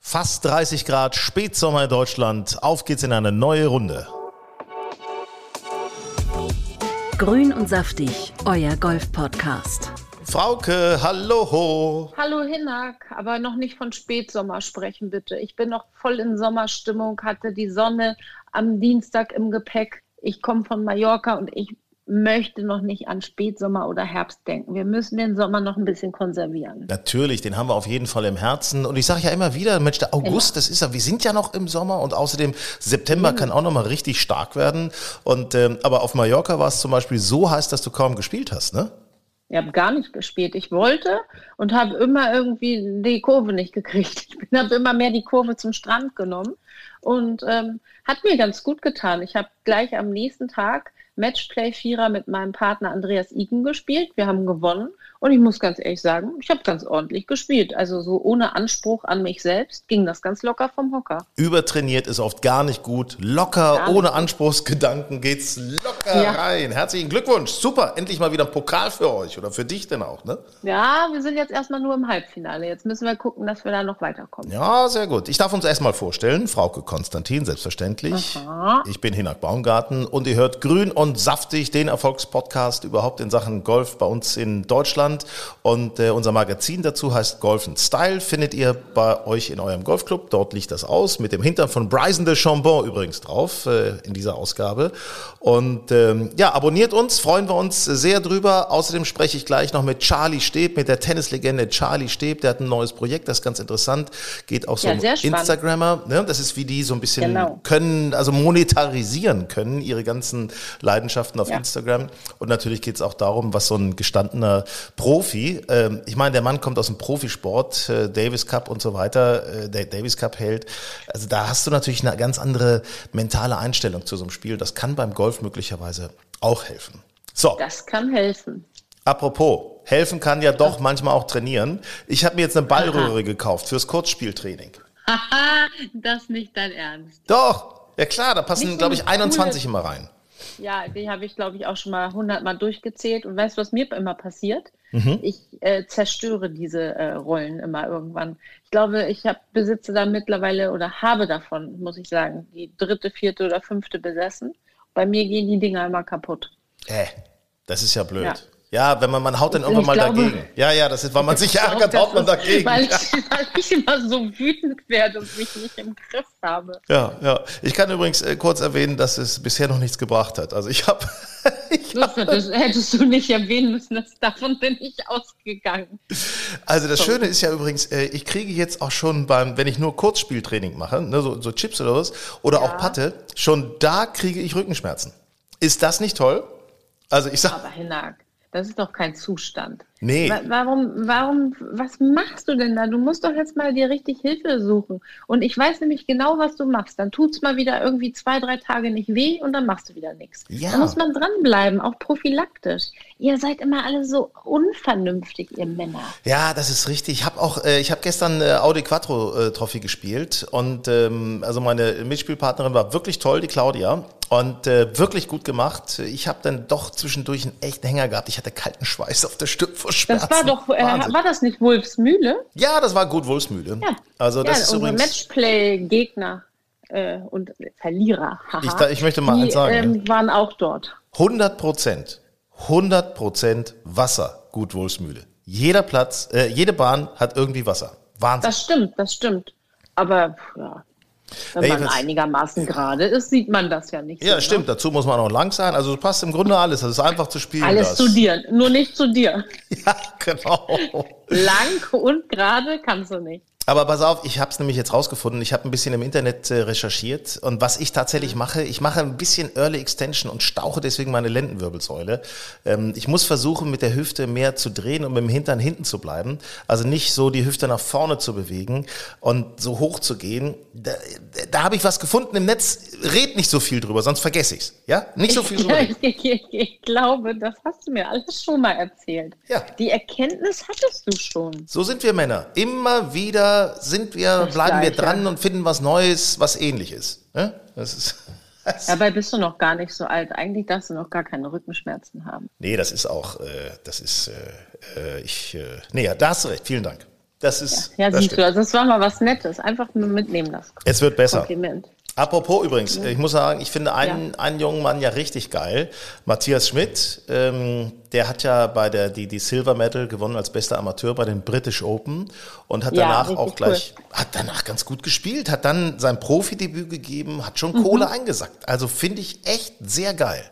Fast 30 Grad, Spätsommer in Deutschland. Auf geht's in eine neue Runde. Grün und saftig, euer Golf-Podcast. Frauke, hallo. Hallo Hinak, aber noch nicht von Spätsommer sprechen, bitte. Ich bin noch voll in Sommerstimmung, hatte die Sonne am Dienstag im Gepäck. Ich komme von Mallorca und ich möchte noch nicht an Spätsommer oder Herbst denken. Wir müssen den Sommer noch ein bisschen konservieren. Natürlich, den haben wir auf jeden Fall im Herzen. Und ich sage ja immer wieder, Mensch, der August, das ist ja, wir sind ja noch im Sommer und außerdem September mhm. kann auch noch mal richtig stark werden. Und ähm, aber auf Mallorca war es zum Beispiel so heiß, dass du kaum gespielt hast, ne? Ich habe gar nicht gespielt. Ich wollte und habe immer irgendwie die Kurve nicht gekriegt. Ich habe immer mehr die Kurve zum Strand genommen und ähm, hat mir ganz gut getan. Ich habe gleich am nächsten Tag Matchplay-Vierer mit meinem Partner Andreas Iken gespielt. Wir haben gewonnen und ich muss ganz ehrlich sagen, ich habe ganz ordentlich gespielt. Also so ohne Anspruch an mich selbst ging das ganz locker vom Hocker. Übertrainiert ist oft gar nicht gut. Locker, gar ohne Anspruchsgedanken geht's locker ja. rein. Herzlichen Glückwunsch. Super, endlich mal wieder ein Pokal für euch oder für dich denn auch, ne? Ja, wir sind jetzt erstmal nur im Halbfinale. Jetzt müssen wir gucken, dass wir da noch weiterkommen. Ja, sehr gut. Ich darf uns erstmal vorstellen, Frauke Konstantin, selbstverständlich. Aha. Ich bin Hinak Baumgarten und ihr hört Grün und Saftig, den Erfolgspodcast überhaupt in Sachen Golf bei uns in Deutschland. Und äh, unser Magazin dazu heißt Golf Style. Findet ihr bei euch in eurem Golfclub. Dort liegt das aus. Mit dem Hintern von Bryson de Chambon übrigens drauf äh, in dieser Ausgabe. Und ähm, ja, abonniert uns. Freuen wir uns sehr drüber. Außerdem spreche ich gleich noch mit Charlie Steb, mit der Tennislegende Charlie Steb. Der hat ein neues Projekt. Das ist ganz interessant. Geht auch so ja, um Instagrammer. Ne? Das ist wie die so ein bisschen genau. können, also monetarisieren können, ihre ganzen Leidenschaften auf ja. Instagram. Und natürlich geht es auch darum, was so ein gestandener Profi. Ähm, ich meine, der Mann kommt aus dem Profisport, äh, Davis Cup und so weiter, äh, der Davis Cup hält. Also da hast du natürlich eine ganz andere mentale Einstellung zu so einem Spiel. Das kann beim Golf möglicherweise auch helfen. So. Das kann helfen. Apropos, helfen kann ja doch manchmal auch trainieren. Ich habe mir jetzt eine Ballröhre gekauft fürs Kurzspieltraining. Haha, das nicht dein Ernst. Doch, ja klar, da passen, glaube ich, 21 immer rein. Ja, die habe ich, glaube ich, auch schon mal 100 Mal durchgezählt. Und weißt du, was mir immer passiert? Mhm. Ich äh, zerstöre diese äh, Rollen immer irgendwann. Ich glaube, ich hab, besitze da mittlerweile oder habe davon, muss ich sagen, die dritte, vierte oder fünfte besessen. Bei mir gehen die Dinger immer kaputt. Äh, das ist ja blöd. Ja. Ja, wenn man, man haut dann irgendwann mal glaube, dagegen. Ja, ja, das ist, weil man sich ärgert, haut man dagegen. Weil ich, weil ich immer so wütend werde und mich nicht im Griff habe. Ja, ja. Ich kann übrigens äh, kurz erwähnen, dass es bisher noch nichts gebracht hat. Also ich habe. hab, das hättest du nicht erwähnen müssen, das, davon bin ich ausgegangen. Also das Schöne ist ja übrigens, äh, ich kriege jetzt auch schon beim, wenn ich nur Kurzspieltraining mache, ne, so, so Chips oder was, oder ja. auch Patte, schon da kriege ich Rückenschmerzen. Ist das nicht toll? Also ich sag. Aber Hinak, das ist doch kein Zustand. Nee. Warum, warum, was machst du denn da? Du musst doch jetzt mal dir richtig Hilfe suchen. Und ich weiß nämlich genau, was du machst. Dann tut es mal wieder irgendwie zwei, drei Tage nicht weh und dann machst du wieder nichts. Ja. Da muss man dranbleiben, auch prophylaktisch. Ihr seid immer alle so unvernünftig, ihr Männer. Ja, das ist richtig. Ich habe auch, äh, ich habe gestern äh, Audi Quattro äh, Trophy gespielt und ähm, also meine Mitspielpartnerin war wirklich toll, die Claudia. Und äh, wirklich gut gemacht. Ich habe dann doch zwischendurch einen echten Hänger gehabt. Ich hatte kalten Schweiß auf der Stirn vor Schmerzen. Das war doch, äh, war das nicht Wolfsmühle? Ja, das war gut Wolfsmühle. Ja. Also das ja, ist übrigens Matchplay-Gegner äh, und Verlierer. ich, da, ich, möchte mal die, eins sagen. Ähm, waren auch dort. 100 Prozent, 100 Prozent Wasser, gut Wolfsmühle. Jeder Platz, äh, jede Bahn hat irgendwie Wasser. Wahnsinn. Das stimmt, das stimmt. Aber ja, wenn ja, man einigermaßen gerade ist, sieht man das ja nicht. Ja, so, stimmt. Ne? Dazu muss man auch lang sein. Also es passt im Grunde alles. Es ist einfach zu spielen. Alles das. zu dir, nur nicht zu dir. Ja, genau. lang und gerade kannst du nicht. Aber pass auf, ich habe es nämlich jetzt rausgefunden. Ich habe ein bisschen im Internet äh, recherchiert und was ich tatsächlich mache, ich mache ein bisschen Early Extension und stauche deswegen meine Lendenwirbelsäule. Ähm, ich muss versuchen, mit der Hüfte mehr zu drehen und mit dem Hintern hinten zu bleiben. Also nicht so die Hüfte nach vorne zu bewegen und so hoch zu gehen. Da, da habe ich was gefunden im Netz. Red nicht so viel drüber, sonst vergesse ich's. Ja, nicht so viel drüber. Ich, ich, ich, ich glaube, das hast du mir alles schon mal erzählt. Ja. Die Erkenntnis hattest du schon. So sind wir Männer. Immer wieder sind wir, Das bleiben wir Gleiche. dran und finden was Neues, was ähnlich ist. Ja? Das ist Dabei bist du noch gar nicht so alt. Eigentlich darfst du noch gar keine Rückenschmerzen haben. nee, das ist auch, äh, das ist, äh, äh, ich, äh, nee, ja, da hast du recht. Vielen Dank. Das ist, Ja, das siehst stimmt. du, also das war mal was Nettes. Einfach nur mitnehmen das Es wird besser. Kompliment. Apropos übrigens, ich muss sagen, ich finde einen, einen jungen Mann ja richtig geil. Matthias Schmidt, ähm, der hat ja bei der die, die Silver Medal gewonnen als bester Amateur bei den British Open und hat Ja, danach auch gleich, hat danach ganz gut gespielt, hat dann sein Profidebüt gegeben, hat schon Kohle eingesackt. Also finde ich echt sehr geil.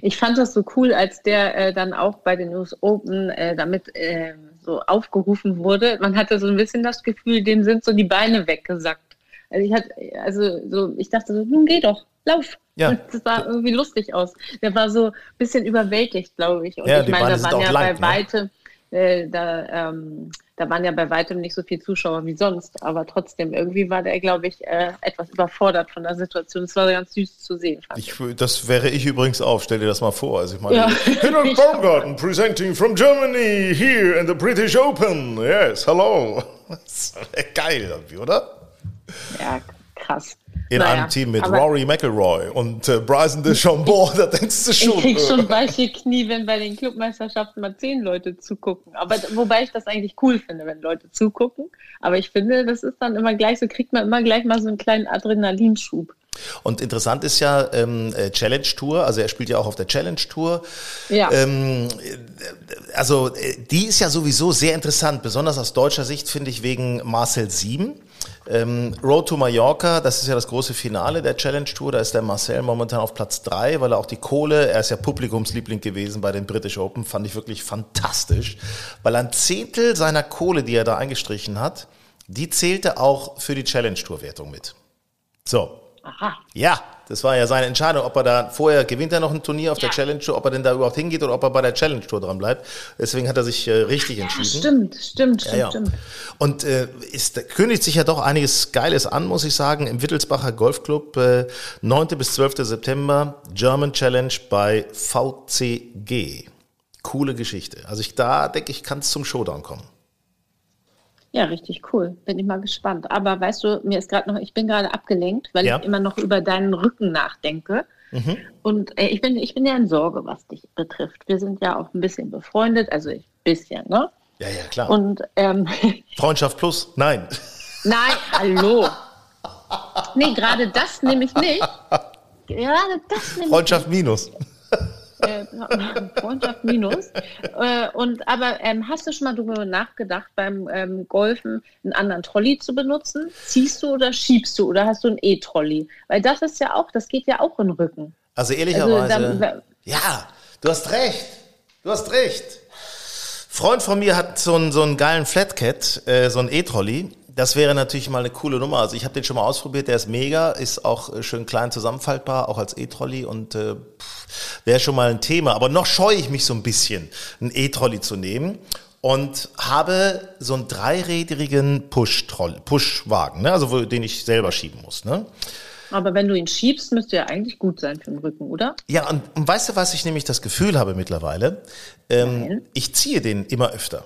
Ich fand das so cool, als der äh, dann auch bei den US Open äh, damit äh, so aufgerufen wurde. Man hatte so ein bisschen das Gefühl, dem sind so die Beine weggesackt. Also ich hatte, also so, ich dachte so, nun geh doch, lauf. Ja. Das sah irgendwie lustig aus. Der war so ein bisschen überwältigt, glaube ich. Und Ja, ich die meine, Beine da waren ja lang, bei ne? weitem, äh, da, ähm, da waren ja bei weitem nicht so viele Zuschauer wie sonst, aber trotzdem, irgendwie war der, glaube ich, äh, etwas überfordert von der Situation. Es war ganz süß zu sehen. Ich. Das wäre ich übrigens auch. Stell dir das mal vor. Also ich meine, Ja. Hinak Ich Baumgarten presenting from Germany here in the British Open. Yes, hello. Das wäre geil, irgendwie, oder? Ja, krass. In Naja, einem Team mit Rory McIlroy und äh, Bryson DeChambeau, da denkst du schon. Ich krieg äh, schon weiche Knie, wenn bei den Clubmeisterschaften mal zehn Leute zugucken. Aber wobei ich das eigentlich cool finde, wenn Leute zugucken. Aber ich finde, das ist dann immer gleich so, kriegt man immer gleich mal so einen kleinen Adrenalinschub. Und interessant ist ja ähm, äh, Challenge Tour, also er spielt ja auch auf der Challenge Tour. Ja. Ähm, äh, also äh, die ist ja sowieso sehr interessant, besonders aus deutscher Sicht finde ich wegen Marcel Sieben. Ähm, Road to Mallorca, das ist ja das große Finale der Challenge Tour. Da ist der Marcel momentan auf Platz drei, weil er auch die Kohle, er ist ja Publikumsliebling gewesen bei den British Open, fand ich wirklich fantastisch, weil ein Zehntel seiner Kohle, die er da eingestrichen hat, die zählte auch für die Challenge Tour Wertung mit. So, Aha. ja, das war ja seine Entscheidung, ob er da vorher gewinnt er noch ein Turnier auf der Ja. Challenge Tour, ob er denn da überhaupt hingeht oder ob er bei der Challenge Tour dran bleibt. Deswegen hat er sich äh, richtig entschieden. Stimmt, stimmt, stimmt, Ja, ja. stimmt. Und äh, ist, kündigt sich ja doch einiges Geiles an, muss ich sagen, im Wittelsbacher Golfclub, äh, 9. bis 12. September, German Challenge bei VCG. Coole Geschichte. Also ich da denke ich, kann es zum Showdown kommen. Ja, richtig cool. Bin ich mal gespannt. Aber weißt du, mir ist gerade noch, ich bin gerade abgelenkt, weil Ja. Mhm. ich immer noch über deinen Rücken nachdenke. Und äh, ich bin, ich bin ja in Sorge, was dich betrifft. Wir sind ja auch ein bisschen befreundet, also ich bisschen, ne? Ja, ja, klar. Und ähm, Freundschaft plus? Nein. nein, hallo. Nee, gerade das nehme ich nicht. Gerade das nehme Freundschaft minus. Äh, Freundschaft minus. Äh, und aber ähm, hast du schon mal darüber nachgedacht, beim ähm, Golfen einen anderen Trolley zu benutzen? Ziehst du oder schiebst du oder hast du einen E-Trolley? Weil das ist ja auch, das geht ja auch in den Rücken. Also ehrlicherweise. Also da- ja, du hast recht. Du hast recht. Freund von mir hat so einen, so einen geilen Flatcat, äh, so einen E-Trolley. Das wäre natürlich mal eine coole Nummer. Also ich habe den schon mal ausprobiert, der ist mega, ist auch äh, schön klein zusammenfaltbar, auch als E-Trolley und äh, wäre schon mal ein Thema. Aber noch scheue ich mich so ein bisschen, einen E-Trolley zu nehmen und habe so einen dreirädrigen Push-Trolley, Push-Wagen, ne? also wo, den ich selber schieben muss. Ne? Aber wenn du ihn schiebst, müsste ja eigentlich gut sein für den Rücken, oder? Ja, und, und weißt du, was ich nämlich das Gefühl habe mittlerweile? Ähm, ich ziehe den immer öfter.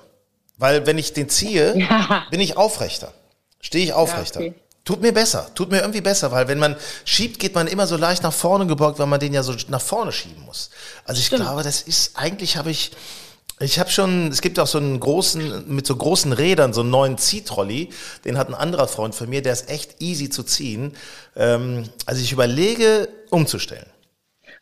Weil wenn ich den ziehe, Ja. bin ich aufrechter. Stehe ich aufrechter. okay. Tut mir besser, tut mir irgendwie besser, weil wenn man schiebt, geht man immer so leicht nach vorne gebeugt, weil man den ja so nach vorne schieben muss. Also ich glaube, das ist, eigentlich habe ich, ich habe schon, es gibt auch so einen großen, mit so großen Rädern, so einen neuen Ziehtrolley, den hat ein anderer Freund von mir, der ist echt easy zu ziehen. Ähm, also ich überlege, umzustellen.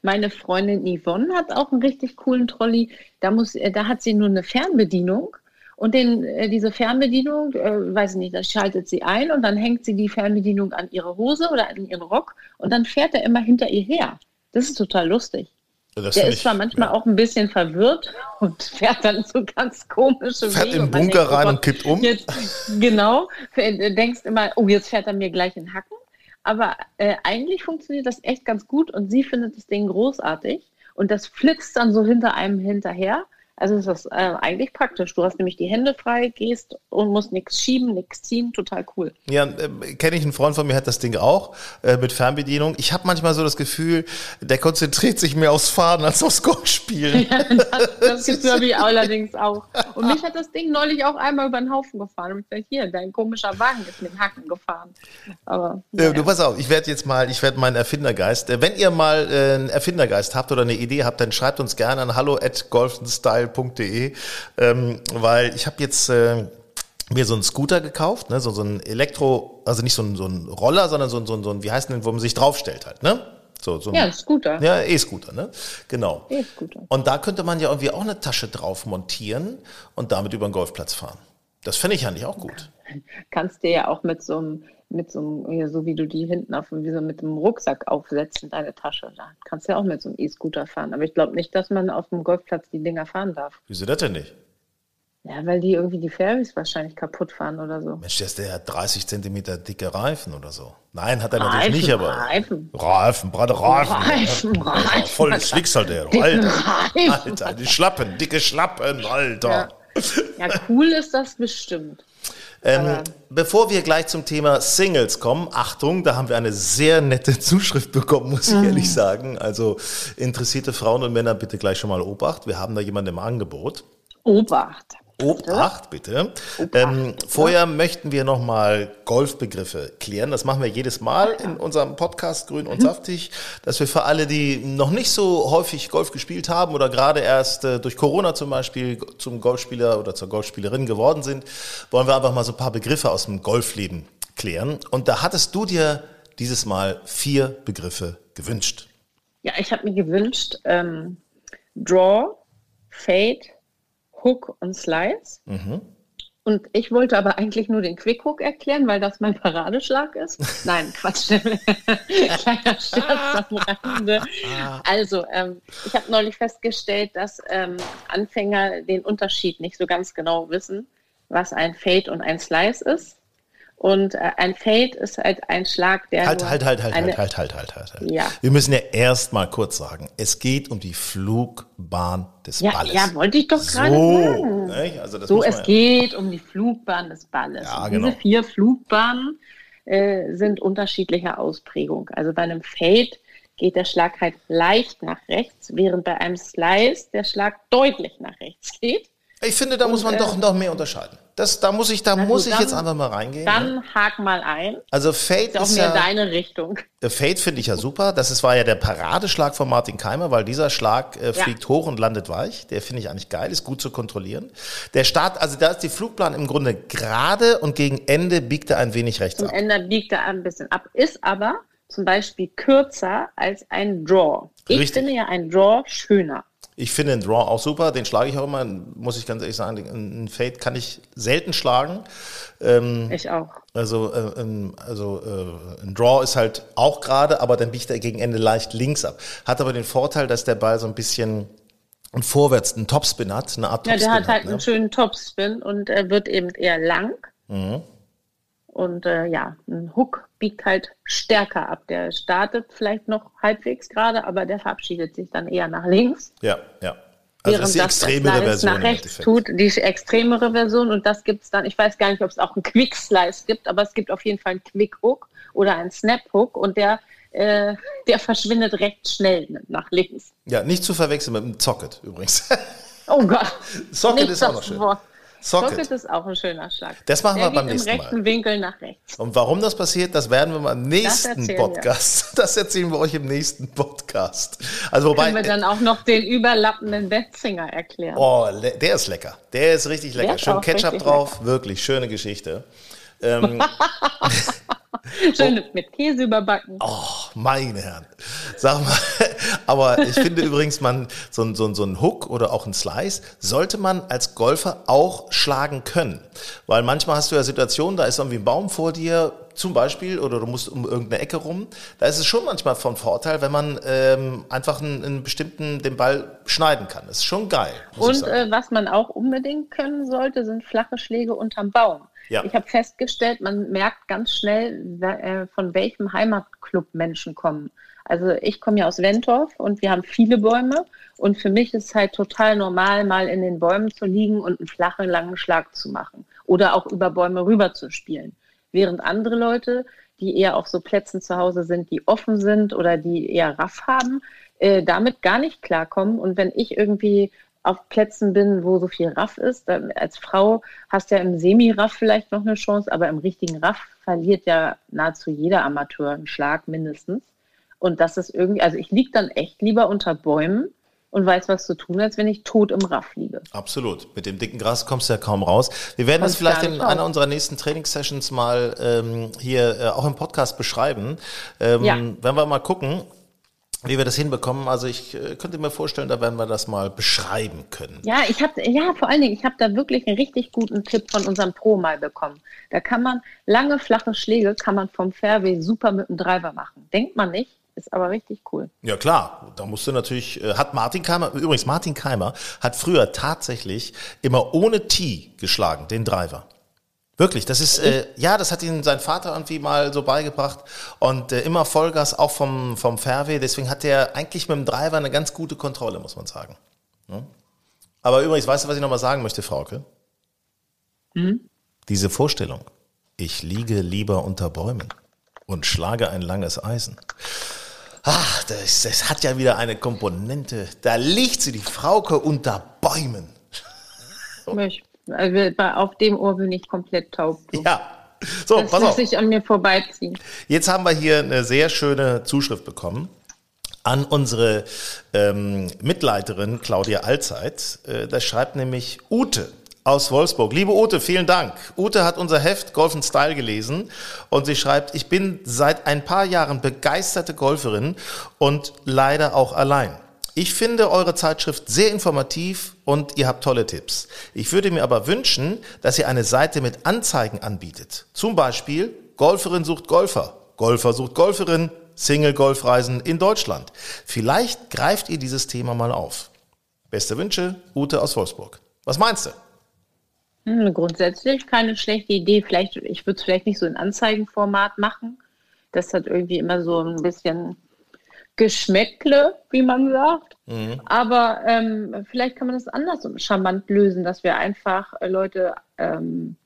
Meine Freundin Yvonne hat auch einen richtig coolen Trolley. Da, muss, äh, da hat sie nur eine Fernbedienung. Und den, äh, diese Fernbedienung, äh, weiß ich nicht, da schaltet sie ein und dann hängt sie die Fernbedienung an ihre Hose oder an ihren Rock und dann fährt er immer hinter ihr her. Das ist total lustig. Das Der ist zwar ich- manchmal ja. auch ein bisschen verwirrt und fährt dann so ganz komische Fährt Wege. in den Bunker denkt, oh rein Gott, und kippt um. Jetzt, genau, du denkst immer, oh, jetzt fährt er mir gleich in Hacken. Aber äh, eigentlich funktioniert das echt ganz gut und sie findet das Ding großartig und das flitzt dann so hinter einem hinterher. Also ist das äh, eigentlich praktisch. Du hast nämlich die Hände frei, gehst und musst nichts schieben, nichts ziehen. Total cool. Ja, äh, kenne ich einen Freund von mir, hat das Ding auch äh, mit Fernbedienung. Ich habe manchmal so das Gefühl, der konzentriert sich mehr aufs Fahren als aufs Golfspielen. Das, das Gefühl habe ich allerdings auch. Und mich hat das Ding neulich auch einmal über den Haufen gefahren. Und ich dachte, hier, dein komischer Wagen ist mit dem Hacken gefahren. Aber Äh, naja. Du pass auf, ich werde jetzt mal, ich werde meinen Erfindergeist. Äh, wenn ihr mal äh, einen Erfindergeist habt oder eine Idee habt, dann schreibt uns gerne an hallo at golfenstyle.de, ähm, weil ich habe jetzt äh, mir so einen Scooter gekauft, ne, so, so ein Elektro, also nicht so ein, so ein Roller, sondern so ein, so ein, so ein, wie heißt denn, wo man sich draufstellt halt, ne? So, so ein, ja, Scooter. ja, E-Scooter, ne? Genau. E-Scooter. Und da könnte man ja irgendwie auch eine Tasche drauf montieren und damit über den Golfplatz fahren. Das fände ich eigentlich auch gut. Kannst dir ja auch mit so einem, mit so einem, ja, so wie du die hinten auf wie so mit einem Rucksack aufsetzen, deine Tasche. Da kannst du ja auch mit so einem E-Scooter fahren. Aber ich glaube nicht, dass man auf dem Golfplatz die Dinger fahren darf. Wieso das denn nicht? Ja, weil die irgendwie die Fairways wahrscheinlich kaputt fahren oder so. Mensch, der, ist- der hat 30 Zentimeter dicke Reifen oder so. Nein, hat er Reifen, natürlich nicht, aber. Reifen. Reifen, breite Reifen. Reifen, ja. Reifen. Voll Schlicks halt der. Alter, Reifen. Alter, die Schlappen, dicke Schlappen, Alter. Ja, cool ist das bestimmt. Ähm, bevor wir gleich zum Thema Singles kommen, Achtung, da haben wir eine sehr nette Zuschrift bekommen, muss ich Mhm. ehrlich sagen. Also interessierte Frauen und Männer bitte gleich schon mal Obacht. Wir haben da jemanden im Angebot. Obacht. Obacht, bitte. Obacht, ähm, vorher möchten wir nochmal Golfbegriffe klären. Das machen wir jedes Mal in unserem Podcast Grün und Saftig, dass wir für alle, die noch nicht so häufig Golf gespielt haben oder gerade erst äh, durch Corona zum Beispiel zum Golfspieler oder zur Golfspielerin geworden sind, wollen wir einfach mal so ein paar Begriffe aus dem Golfleben klären. Und da hattest du dir dieses Mal vier Begriffe gewünscht. Ja, ich habe mir gewünscht, ähm, Draw, Fade, Hook und Slice. Und ich wollte aber eigentlich nur den Quick Hook erklären, weil das mein Paradeschlag ist. Nein, Quatsch. Kleiner Scherz am Rande. Also, ähm, ich habe neulich festgestellt, dass ähm, Anfänger den Unterschied nicht so ganz genau wissen, was ein Fade und ein Slice ist. Und äh, ein Fade ist halt ein Schlag, der. Halt, halt, halt, halt, eine, halt, halt, halt, halt, halt. Ja. Wir müssen ja erst mal kurz sagen, es geht um die Flugbahn des Ja, Balles. ja, wollte ich doch gerade so, sagen. nicht? Also So, es ja- geht um die Flugbahn des Balles. Ja, Und genau. Diese vier Flugbahnen äh, sind unterschiedlicher Ausprägung. Also bei einem Fade geht der Schlag halt leicht nach rechts, während bei einem Slice der Schlag deutlich nach rechts geht. Ich finde, da muss man äh, doch noch mehr unterscheiden. Das, da muss ich, da Na muss ich jetzt dann- einfach mal reingehen. ne? Dann hak mal ein. Also Fade Ist auch ist mehr ja, deine Richtung. Fade finde ich ja super. Das ist, war ja der Paradeschlag von Martin Keimer, weil dieser Schlag äh, fliegt hoch und landet weich. Der finde ich eigentlich geil, ist gut zu kontrollieren. Der Start, also da ist die Flugplan im Grunde gerade und gegen Ende biegt er ein wenig rechts Zum ab. Ende biegt er ein bisschen ab, ist aber zum Beispiel kürzer als ein Draw. Ich Richtig. finde ja ein Draw schöner. Ich finde den Draw auch super, den schlage ich auch immer, muss ich ganz ehrlich sagen. Einen Fade kann ich selten schlagen. Ähm, Ich auch. Also, äh, ähm, also äh, ein Draw ist halt auch gerade, aber dann biegt er gegen Ende leicht links ab. Hat aber den Vorteil, dass der Ball so ein bisschen ein vorwärts, einen Topspin hat, eine Art Ja, Topspin der hat halt ne? einen schönen Topspin und er wird eben eher lang. Mhm. Und äh, ja, ein Hook biegt halt stärker ab. Der startet vielleicht noch halbwegs gerade, aber der verabschiedet sich dann eher nach links. Ja, ja. Also das ist die das extremere Slice Version nach rechts tut, die extremere Version. Und das gibt es dann, ich weiß gar nicht, ob es auch einen Quick Slice gibt, aber es gibt auf jeden Fall einen Quick Hook oder einen Snap Hook und der, äh, der verschwindet recht schnell nach links. Ja, nicht zu verwechseln mit dem Socket übrigens. Oh Gott. Socket ist auch das noch schön. Wort. Socket. Socket ist auch ein schöner Schlag. Das machen Der wir beim nächsten im rechten Mal. Winkel nach rechts. Und warum das passiert, das werden wir mal im nächsten wir. Podcast. Das erzählen wir euch im nächsten Podcast. Also wobei, Können wir dann auch noch den überlappenden Betzinger erklären. Oh, der ist lecker. Der ist richtig lecker. Schön Ketchup drauf. Wirklich schöne Geschichte. Ähm, Schön oh. mit Käse überbacken. Oh, meine Herren. Sag mal, aber ich finde übrigens, man, so, ein so, so ein Hook oder auch ein Slice sollte man als Golfer auch schlagen können. Weil manchmal hast du ja Situationen, da ist irgendwie ein Baum vor dir, zum Beispiel, oder du musst um irgendeine Ecke rum. Da ist es schon manchmal von Vorteil, wenn man ähm, einfach einen, einen, bestimmten, den Ball schneiden kann. Das ist schon geil. Und äh, was man auch unbedingt können sollte, sind flache Schläge unterm Baum. Ja. Ich habe festgestellt, man merkt ganz schnell, äh, von welchem Heimatclub Menschen kommen. Also ich komme ja aus Wentorf und wir haben viele Bäume und für mich ist es halt total normal, mal in den Bäumen zu liegen und einen flachen, langen Schlag zu machen oder auch über Bäume rüber zu spielen. Während andere Leute, die eher auf so Plätzen zu Hause sind, die offen sind oder die eher Raff haben, äh, damit gar nicht klarkommen. Und wenn ich irgendwie auf Plätzen bin, wo so viel Raff ist. Als Frau hast du ja im Semi-Raff vielleicht noch eine Chance, aber im richtigen Raff verliert ja nahezu jeder Amateur einen Schlag mindestens. Und das ist irgendwie, also ich liege dann echt lieber unter Bäumen und weiß, was zu tun, als wenn ich tot im Raff liege. Absolut. Mit dem dicken Gras kommst du ja kaum raus. Wir werden das vielleicht in einer unserer nächsten Trainingssessions mal ähm, hier äh, auch im Podcast beschreiben. Ähm, ja. Wenn wir mal gucken, wie wir das hinbekommen. Also ich äh, könnte mir vorstellen, da werden wir das mal beschreiben können. Ja, ich habe ja vor allen Dingen, ich habe da wirklich einen richtig guten Tipp von unserem Pro mal bekommen. Da kann man lange flache Schläge kann man vom Fairway super mit dem Driver machen. Denkt man nicht, ist aber richtig cool. Ja klar, da musst du natürlich, äh, hat Martin Keimer, übrigens Martin Keimer hat früher tatsächlich immer ohne Tee geschlagen, den Driver. Wirklich, das ist, äh, ja, das hat ihn sein Vater irgendwie mal so beigebracht und äh, immer Vollgas auch vom, vom Fairway. Deswegen hat er eigentlich mit dem Driver eine ganz gute Kontrolle, muss man sagen. Ja? Aber übrigens, weißt du, was ich nochmal sagen möchte, Frauke? Mhm. Diese Vorstellung, ich liege lieber unter Bäumen und schlage ein langes Eisen. Ach, das, das hat ja wieder eine Komponente. Da liegt sie, die Frauke, unter Bäumen. Ich also auf dem Ohr bin ich komplett taub. Du. Ja. So, das pass auf. sich an mir vorbeiziehen. Jetzt haben wir hier eine sehr schöne Zuschrift bekommen an unsere ähm, Mitleiterin Claudia Allzeit. Äh, da schreibt nämlich Ute aus Wolfsburg. Liebe Ute, vielen Dank. Ute hat unser Heft Golf Style gelesen und sie schreibt, ich bin seit ein paar Jahren begeisterte Golferin und leider auch allein. Ich finde eure Zeitschrift sehr informativ und ihr habt tolle Tipps. Ich würde mir aber wünschen, dass ihr eine Seite mit Anzeigen anbietet. Zum Beispiel Golferin sucht Golfer, Golfer sucht Golferin, Single-Golfreisen in Deutschland. Vielleicht greift ihr dieses Thema mal auf. Beste Wünsche, Ute aus Wolfsburg. Was meinst du? Hm, grundsätzlich keine schlechte Idee. Vielleicht, ich würde es vielleicht nicht so in Anzeigenformat machen. Das hat irgendwie immer so ein bisschen Geschmäckle, wie man sagt. Mhm. Aber ähm, vielleicht kann man das anders und charmant lösen, dass wir einfach äh, Leute ähm,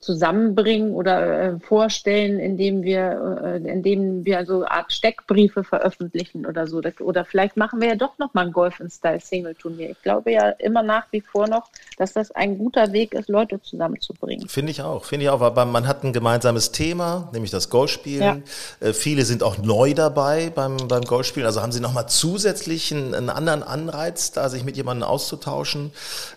zusammenbringen oder äh, vorstellen, indem wir, äh, indem wir so eine Art Steckbriefe veröffentlichen oder so. Oder vielleicht machen wir ja doch noch mal ein Golf in Style Single Turnier. Ich glaube ja immer nach wie vor noch, dass das ein guter Weg ist, Leute zusammenzubringen. Finde ich auch, finde ich auch, weil man hat ein gemeinsames Thema, nämlich das Golfspielen. Ja. Äh, viele sind auch neu dabei beim, beim Golfspielen, also haben sie noch mal zusätzlich einen, einen anderen Anreiz, da sich mit jemandem auszutauschen.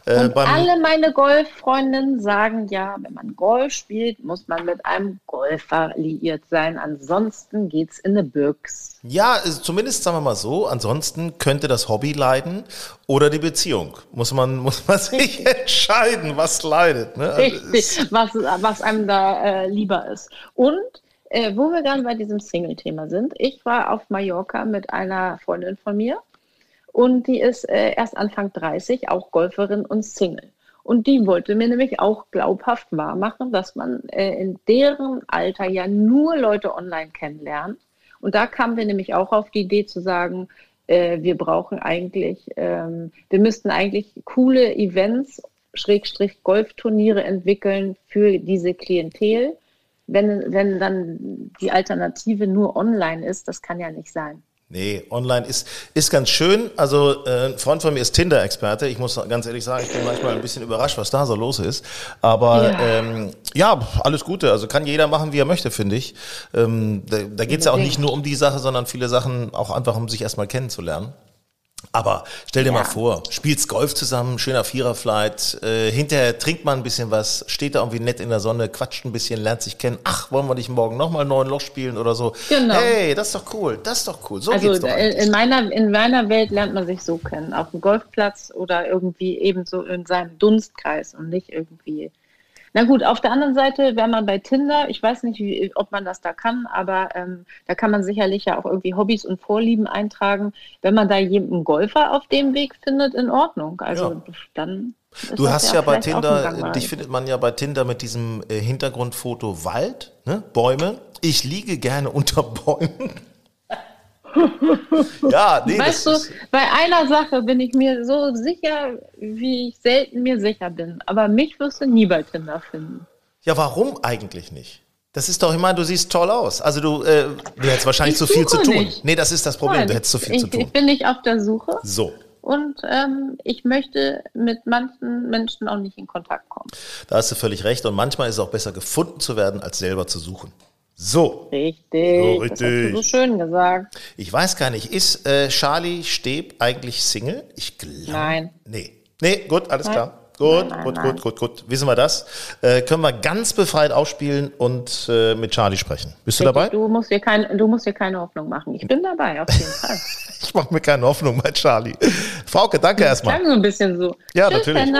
Äh, Und alle meine Golffreundinnen sagen ja, wenn man Golf spielt, muss man mit einem Golfer liiert sein. Ansonsten geht es in eine Büchs. Ja, zumindest sagen wir mal so. Ansonsten könnte das Hobby leiden oder die Beziehung. Muss man, muss man sich entscheiden, was leidet. Ne? Also Richtig, was, was einem da äh, lieber ist. Und äh, wo wir dann bei diesem Single-Thema sind, ich war auf Mallorca mit einer Freundin von mir und die ist äh, erst Anfang 30, auch Golferin und Single. Und die wollte mir nämlich auch glaubhaft wahrmachen, dass man äh, in deren Alter ja nur Leute online kennenlernt. Und da kamen wir nämlich auch auf die Idee zu sagen, äh, wir brauchen eigentlich, ähm, wir müssten eigentlich coole Events, Schrägstrich Golfturniere entwickeln für diese Klientel. Wenn, wenn dann die Alternative nur online ist, das kann ja nicht sein. Nee, online ist, ist ganz schön. Also äh, ein Freund von mir ist Tinder-Experte. Ich muss ganz ehrlich sagen, ich bin manchmal ein bisschen überrascht, was da so los ist. Aber ja, ähm, ja alles Gute. Also kann jeder machen, wie er möchte, finde ich. Ähm, da da geht es ja auch nicht nur um die Sache, sondern viele Sachen auch einfach, um sich erstmal kennenzulernen. Aber stell dir ja. mal vor, spielst Golf zusammen, schöner Viererflight, äh, hinterher trinkt man ein bisschen was, steht da irgendwie nett in der Sonne, quatscht ein bisschen, lernt sich kennen. Ach, wollen wir nicht morgen nochmal neun Loch spielen oder so? Genau. Hey, das ist doch cool, das ist doch cool. So also geht's doch in meiner, in meiner Welt lernt man sich so kennen, auf dem Golfplatz oder irgendwie eben so in seinem Dunstkreis und nicht irgendwie na gut, auf der anderen Seite, wenn man bei Tinder, ich weiß nicht, wie, ob man das da kann, aber ähm, da kann man sicherlich ja auch irgendwie Hobbys und Vorlieben eintragen. Wenn man da jemanden Golfer auf dem Weg findet, in Ordnung. Also ja. dann. Du hast ja, bei Tinder, dich findet man ja bei Tinder mit diesem äh, Hintergrundfoto Wald, ne? Bäume. Ich liege gerne unter Bäumen. Ja, nee, weißt du, bei einer Sache bin ich mir so sicher, wie ich selten mir sicher bin. Aber mich wirst du nie bei Tinder finden. Ja, warum eigentlich nicht? Das ist doch immer, du siehst toll aus. Also du, äh, du hättest wahrscheinlich zu viel zu tun. Nicht. Nee, das ist das Problem, Nein, du hättest zu viel ich, zu tun. Ich bin nicht auf der Suche. So. Und ähm, ich möchte mit manchen Menschen auch nicht in Kontakt kommen. Da hast du völlig recht. Und manchmal ist es auch besser, gefunden zu werden, als selber zu suchen. So. Richtig. So, richtig. Das hast du so schön gesagt. Ich weiß gar nicht, ist äh, Charlie Steb eigentlich Single? Ich glaube. Nein. Nee. Nee, gut, alles nein. klar. Gut, nein, gut, nein. gut, gut, gut. Wissen wir das? Äh, können wir ganz befreit aufspielen und äh, mit Charlie sprechen. Bist Richtig, du dabei? Du musst, dir kein, du musst dir keine Hoffnung machen. Ich bin dabei, auf jeden Fall. ich mache mir keine Hoffnung bei Charlie. Frauke, danke erstmal. Klang so ein bisschen so. Ja, Tschüss, natürlich.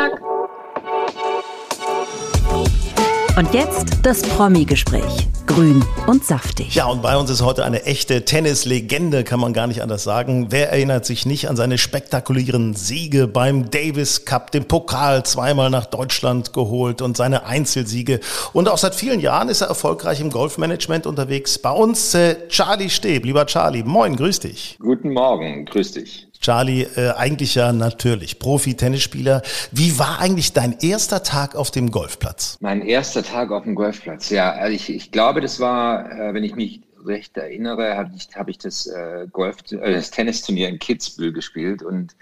Und jetzt das Promi-Gespräch. Grün und saftig. Ja, und bei uns ist heute eine echte Tennislegende, kann man gar nicht anders sagen. Wer erinnert sich nicht an seine spektakulären Siege beim Davis Cup, den Pokal zweimal nach Deutschland geholt und seine Einzelsiege. Und auch seit vielen Jahren ist er erfolgreich im Golfmanagement unterwegs. Bei uns äh, Charlie Steb. Lieber Charlie, moin, grüß dich. Guten Morgen, grüß dich. Charlie, äh, eigentlich ja natürlich Profi-Tennisspieler. Wie war eigentlich dein erster Tag auf dem Golfplatz? Mein erster Tag auf dem Golfplatz, ja. Also ich, ich glaube, das war, äh, wenn ich mich recht erinnere, habe ich, hab ich das äh, Golf, äh, das Tennisturnier in Kitzbühel gespielt und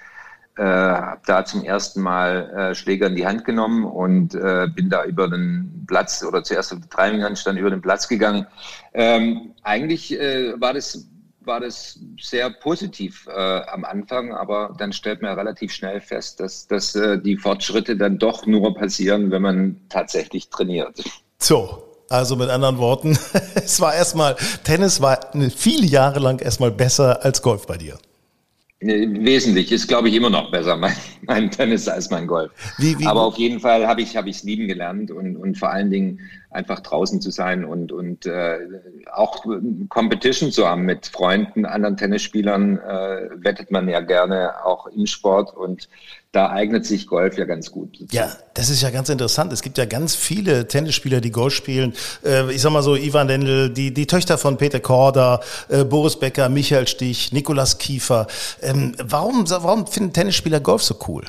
äh, habe da zum ersten Mal äh, Schläger in die Hand genommen und äh, bin da über den Platz oder zuerst auf der Treibinghandstand über den Platz gegangen. Ähm, eigentlich äh, war das war das sehr positiv äh, am Anfang, aber dann stellt man relativ schnell fest, dass, dass äh, die Fortschritte dann doch nur passieren, wenn man tatsächlich trainiert. So, also mit anderen Worten, es war erstmal, Tennis war viele Jahre lang erstmal besser als Golf bei dir. Wesentlich ist, glaube ich, immer noch besser mein, mein Tennis als mein Golf. Wie, wie, Aber auf jeden Fall habe ich es hab lieben gelernt und, und vor allen Dingen einfach draußen zu sein und, und äh, auch Competition zu haben mit Freunden, anderen Tennisspielern, äh, wettet man ja gerne auch im Sport und da eignet sich Golf ja ganz gut. Ja, das ist ja ganz interessant. Es gibt ja ganz viele Tennisspieler, die Golf spielen. Äh, ich sag mal so, Ivan Lendl, die, die Töchter von Peter Korda, äh, Boris Becker, Michael Stich, Nikolas Kiefer. Ähm, warum, warum finden Tennisspieler Golf so cool?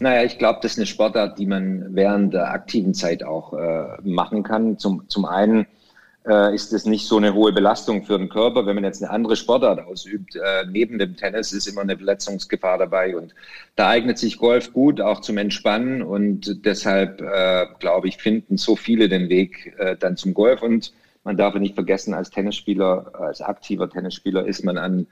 Naja, ich glaube, das ist eine Sportart, die man während der aktiven Zeit auch äh, machen kann. Zum, zum einen äh, ist es nicht so eine hohe Belastung für den Körper. Wenn man jetzt eine andere Sportart ausübt, äh, neben dem Tennis ist immer eine Verletzungsgefahr dabei. Und da eignet sich Golf gut, auch zum Entspannen. Und deshalb, äh, glaube ich, finden so viele den Weg äh, dann zum Golf. Und man darf nicht vergessen, als Tennisspieler, als aktiver Tennisspieler ist man an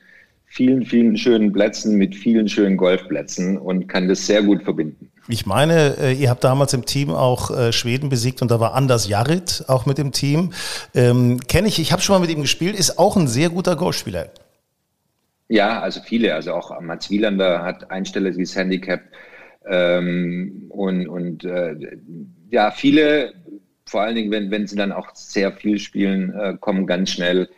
vielen, vielen schönen Plätzen mit vielen schönen Golfplätzen und kann das sehr gut verbinden. Ich meine, äh, ihr habt damals im Team auch äh, Schweden besiegt und da war Anders Jarrit auch mit dem Team. Ähm, Kenne ich, ich habe schon mal mit ihm gespielt, ist auch ein sehr guter Golfspieler. Ja, also viele, also auch Mats Wielander hat einstelliges Handicap ähm, und, und äh, ja, viele, vor allen Dingen, wenn, wenn sie dann auch sehr viel spielen, äh, kommen ganz schnell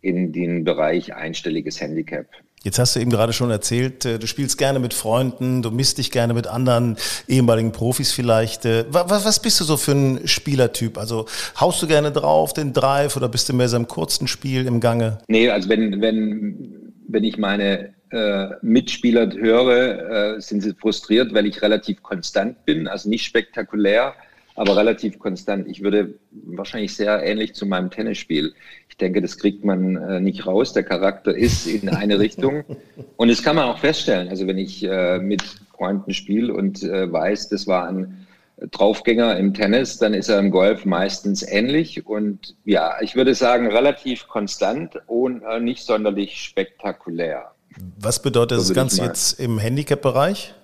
in den Bereich einstelliges Handicap. Jetzt hast du eben gerade schon erzählt, äh, du spielst gerne mit Freunden, du misst dich gerne mit anderen ehemaligen Profis vielleicht. Äh, was bist du so für ein Spielertyp? Also haust du gerne drauf, den Drive, oder bist du mehr so im kurzen Spiel im Gange? Nee, also wenn, wenn, wenn ich meine äh, Mitspieler höre, äh, sind sie frustriert, weil ich relativ konstant bin, also nicht spektakulär aber relativ konstant. Ich würde wahrscheinlich sehr ähnlich zu meinem Tennisspiel. Ich denke, das kriegt man äh, nicht raus. Der Charakter ist in eine Richtung. Und das kann man auch feststellen. Also wenn ich äh, mit Freunden spiele und äh, weiß, das war ein Draufgänger im Tennis, dann ist er im Golf meistens ähnlich. Und ja, ich würde sagen, relativ konstant und äh, nicht sonderlich spektakulär. Was bedeutet das Ganze jetzt im Handicap-Bereich?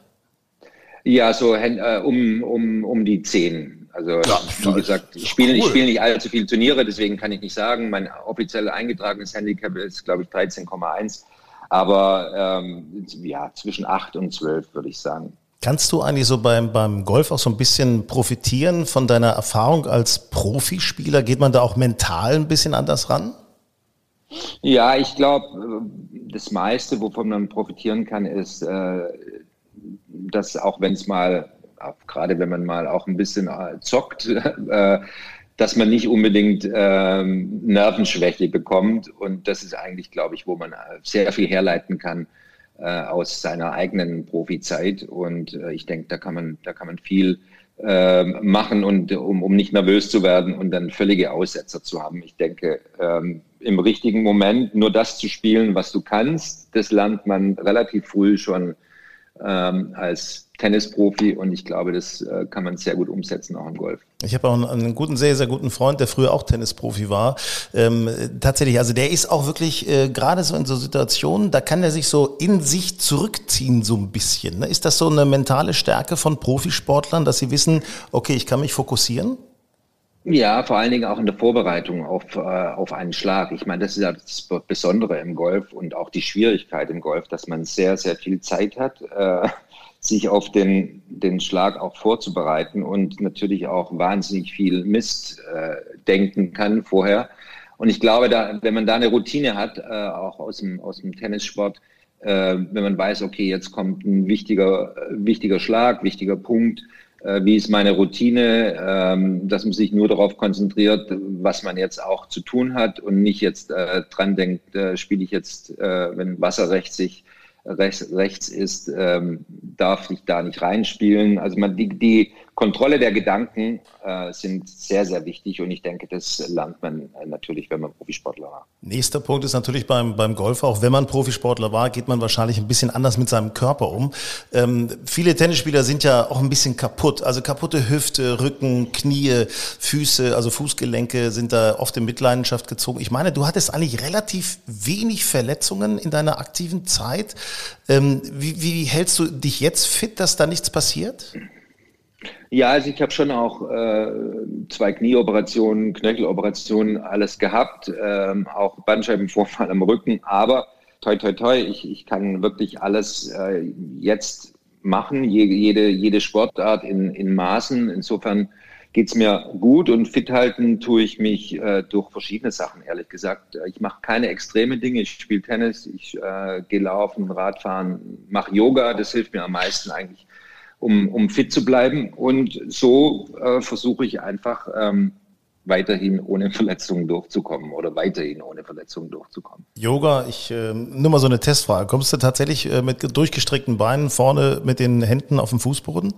Ja, so äh, um, um, um die zehn. Also ja, wie gesagt, ich spiele, cool. ich spiele nicht allzu viele Turniere, deswegen kann ich nicht sagen. Mein offiziell eingetragenes Handicap ist, glaube ich, 13,1. Aber ähm, ja, zwischen 8 und 12 würde ich sagen. Kannst du eigentlich so beim, beim Golf auch so ein bisschen profitieren von deiner Erfahrung als Profispieler? Geht man da auch mental ein bisschen anders ran? Ja, ich glaube, das meiste, wovon man profitieren kann, ist, äh, dass auch wenn es mal, gerade wenn man mal auch ein bisschen äh, zockt, äh, dass man nicht unbedingt ähm, Nervenschwäche bekommt. Und das ist eigentlich, glaube ich, wo man sehr viel herleiten kann äh, aus seiner eigenen Profizeit. Und äh, ich denke, da kann man, da kann man viel äh, machen und um, um nicht nervös zu werden und dann völlige Aussetzer zu haben. Ich denke, ähm, im richtigen Moment nur das zu spielen, was du kannst, das lernt man relativ früh schon ähm, als Tennisprofi und ich glaube, das äh, kann man sehr gut umsetzen, auch im Golf. Ich habe auch einen, einen, guten, sehr, sehr guten Freund, der früher auch Tennisprofi war. Ähm, tatsächlich, also der ist auch wirklich äh, gerade so in so Situationen, da kann er sich so in sich zurückziehen, so ein bisschen. Ne? Ist das so eine mentale Stärke von Profisportlern, dass sie wissen, okay, ich kann mich fokussieren? Ja, vor allen Dingen auch in der Vorbereitung auf, äh, auf einen Schlag. Ich meine, das ist ja das Besondere im Golf und auch die Schwierigkeit im Golf, dass man sehr, sehr viel Zeit hat, äh, sich auf den, den Schlag auch vorzubereiten und natürlich auch wahnsinnig viel Mist äh, denken kann vorher. Und ich glaube, da, wenn man da eine Routine hat, äh, auch aus dem, aus dem Tennissport, äh, wenn man weiß, okay, jetzt kommt ein wichtiger, wichtiger Schlag, wichtiger Punkt, äh, wie ist meine Routine, ähm, dass man sich nur darauf konzentriert, was man jetzt auch zu tun hat und nicht jetzt äh, dran denkt, äh, spiele ich jetzt, äh, wenn Wasser rechts sich rechts, rechts ist, ähm, darf ich da nicht reinspielen. Also man, die, die Kontrolle der Gedanken äh, sind sehr, sehr wichtig und ich denke, das lernt man äh, natürlich, wenn man Profisportler war. Nächster Punkt ist natürlich beim, beim Golf auch, wenn man Profisportler war, geht man wahrscheinlich ein bisschen anders mit seinem Körper um. Ähm, viele Tennisspieler sind ja auch ein bisschen kaputt, also kaputte Hüfte, Rücken, Knie, Füße, also Fußgelenke sind da oft in Mitleidenschaft gezogen. Ich meine, du hattest eigentlich relativ wenig Verletzungen in deiner aktiven Zeit. Ähm, wie, wie hältst du dich jetzt fit, dass da nichts passiert? Ja, also ich habe schon auch äh, zwei Knieoperationen, Knöcheloperationen, alles gehabt, ähm, auch Bandscheibenvorfall am Rücken, aber toi toi toi, ich, ich kann wirklich alles äh, jetzt machen, jede, jede, jede Sportart in, in Maßen. Insofern geht's mir gut und fit halten tue ich mich äh, durch verschiedene Sachen, ehrlich gesagt. Ich mache keine extreme Dinge. Ich spiele Tennis, ich äh, gehe laufen, Radfahren, mache Yoga. Das hilft mir am meisten eigentlich um, um fit zu bleiben. Und so äh, versuche ich einfach ähm, weiterhin ohne Verletzungen durchzukommen oder weiterhin ohne Verletzungen durchzukommen. Yoga, ich äh, nur mal so eine Testfrage. Kommst du tatsächlich äh, mit durchgestreckten Beinen vorne mit den Händen auf dem Fußboden?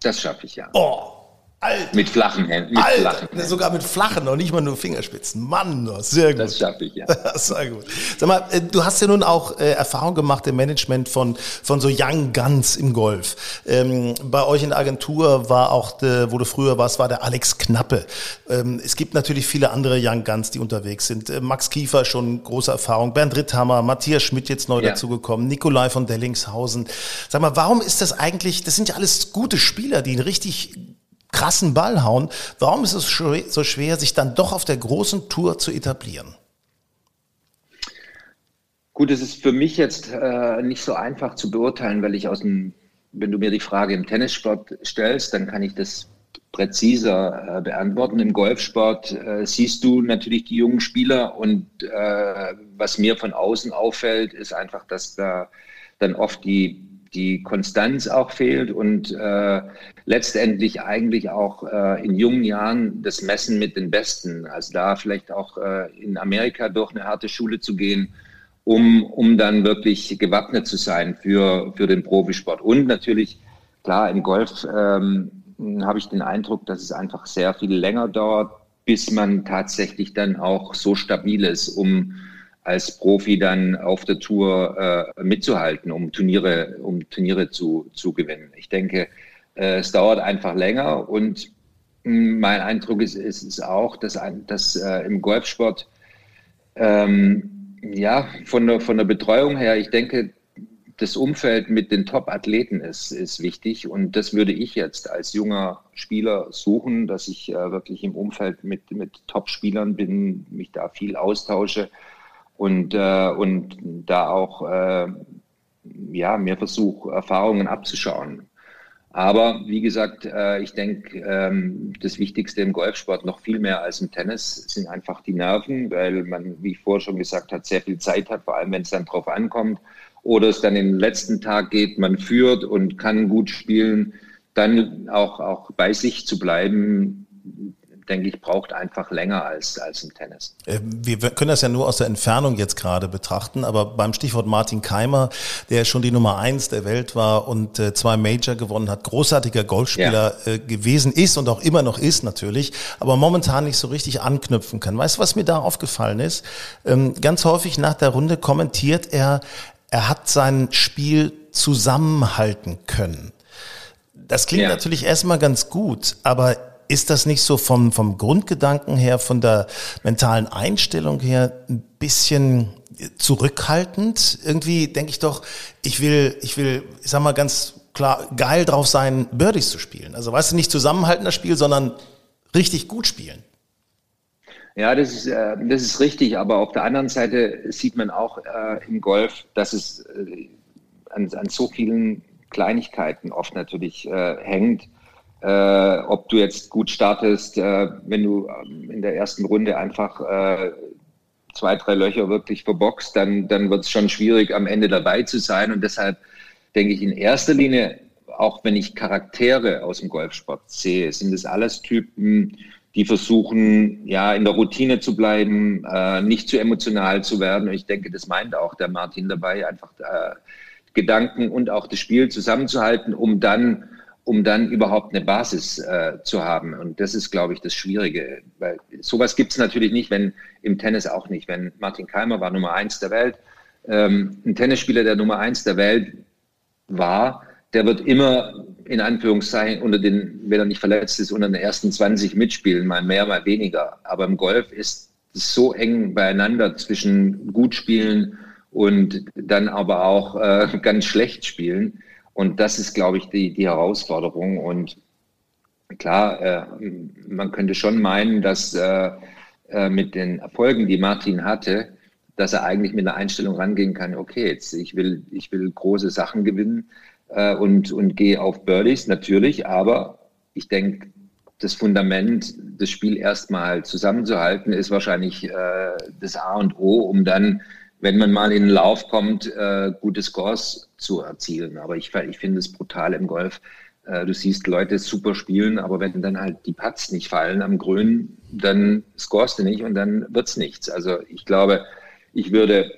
Das schaffe ich ja. Oh, Alter. Mit flachen Händen. Mit Alter, flachen Händen. Sogar mit flachen noch nicht mal nur Fingerspitzen. Mann, sehr gut. Das schaffe ich, ja. sehr gut. Sag mal, äh, du hast ja nun auch äh, Erfahrung gemacht im Management von, von so Young Guns im Golf. Ähm, bei euch in der Agentur war auch, de, wo du früher warst, war der Alex Knappe. Ähm, es gibt natürlich viele andere Young Guns, die unterwegs sind. Äh, Max Kiefer schon große Erfahrung, Bernd Ritthammer, Matthias Schmidt jetzt neu ja. dazugekommen, Nikolai von Dellingshausen. Sag mal, warum ist das eigentlich, das sind ja alles gute Spieler, die ein richtig krassen Ball hauen. Warum ist es so schwer, sich dann doch auf der großen Tour zu etablieren? Gut, es ist für mich jetzt äh, nicht so einfach zu beurteilen, weil ich aus dem, wenn du mir die Frage im Tennissport stellst, dann kann ich das präziser äh, beantworten. Im Golfsport äh, siehst du natürlich die jungen Spieler und äh, was mir von außen auffällt, ist einfach, dass da dann oft die die Konstanz auch fehlt und äh, letztendlich eigentlich auch äh, in jungen Jahren das Messen mit den Besten. Also da vielleicht auch äh, in Amerika durch eine harte Schule zu gehen, um, um dann wirklich gewappnet zu sein für, für den Profisport. Und natürlich, klar, im Golf ähm, habe ich den Eindruck, dass es einfach sehr viel länger dauert, bis man tatsächlich dann auch so stabil ist, um als Profi dann auf der Tour äh, mitzuhalten, um Turniere, um Turniere zu, zu gewinnen. Ich denke, es dauert einfach länger und hm, mein Eindruck ist, ist, ist auch, dass, dass äh, im Golfsport ähm, Ja, von der, von der Betreuung her, ich denke, das Umfeld mit den Top-Athleten ist, ist wichtig und das würde ich jetzt als junger Spieler suchen, dass ich äh, wirklich im Umfeld mit, mit Top-Spielern bin, mich da viel austausche und, äh, und da auch äh, ja, mir versuche, Erfahrungen abzuschauen. Aber wie gesagt, äh, ich denke, ähm, das Wichtigste im Golfsport noch viel mehr als im Tennis sind einfach die Nerven, weil man, wie ich vorher schon gesagt habe, sehr viel Zeit hat, vor allem wenn es dann drauf ankommt. Oder es dann den letzten Tag geht, man führt und kann gut spielen, dann auch, auch bei sich zu bleiben, denke ich, braucht einfach länger als, als im Tennis. Äh, wir können das ja nur aus der Entfernung jetzt gerade betrachten, aber beim Stichwort Martin Keimer, der schon die Nummer eins der Welt war und äh, zwei Major gewonnen hat, großartiger Golfspieler ja. Äh, gewesen ist und auch immer noch ist natürlich, aber momentan nicht so richtig anknüpfen kann. Weißt du, was mir da aufgefallen ist? Ähm, ganz häufig nach der Runde kommentiert er, er hat sein Spiel zusammenhalten können. Das klingt ja. natürlich erstmal ganz gut, aber ist das nicht so vom, vom Grundgedanken her, von der mentalen Einstellung her ein bisschen zurückhaltend? Irgendwie denke ich doch, ich will, ich will, ich sag mal ganz klar, geil drauf sein, Birdies zu spielen. Also weißt du, nicht zusammenhalten das Spiel, sondern richtig gut spielen. Ja, das ist, äh, das ist richtig, aber auf der anderen Seite sieht man auch äh, im Golf, dass es äh, an, an so vielen Kleinigkeiten oft natürlich äh, hängt. Äh, ob du jetzt gut startest, äh, wenn du ähm, in der ersten Runde einfach äh, zwei, drei Löcher wirklich verboxt, dann, dann wird es schon schwierig, am Ende dabei zu sein. Und deshalb denke ich in erster Linie, auch wenn ich Charaktere aus dem Golfsport sehe, sind es alles Typen, die versuchen, ja, in der Routine zu bleiben, äh, nicht zu emotional zu werden. Und ich denke, das meint auch der Martin dabei, einfach äh, Gedanken und auch das Spiel zusammenzuhalten, um dann, um dann überhaupt eine Basis äh, zu haben. Und das ist, glaube ich, das Schwierige. Weil sowas gibt es natürlich nicht, wenn im Tennis auch nicht. Wenn Martin Keimer war Nummer eins der Welt, ähm, ein Tennisspieler, der Nummer eins der Welt war, der wird immer in Anführungszeichen unter den, wenn er nicht verletzt ist, unter den ersten 20 mitspielen, mal mehr, mal weniger. Aber im Golf ist es so eng beieinander zwischen gut spielen und dann aber auch äh, ganz schlecht spielen. Und das ist, glaube ich, die, die Herausforderung. Und klar, äh, man könnte schon meinen, dass äh, äh mit den Erfolgen, die Martin hatte, dass er eigentlich mit einer Einstellung rangehen kann, okay, jetzt ich will, ich will große Sachen gewinnen äh, und, und gehe auf Birdies, natürlich, aber ich denke, das Fundament, das Spiel erstmal zusammenzuhalten, ist wahrscheinlich äh, das A und O, um dann, wenn man mal in den Lauf kommt, äh, gute Scores zu erzielen. Aber ich, ich finde es brutal im Golf. Äh, du siehst Leute super spielen, aber wenn dann halt die Putts nicht fallen am Grün, dann scorest du nicht und dann wird's nichts. Also ich glaube, ich würde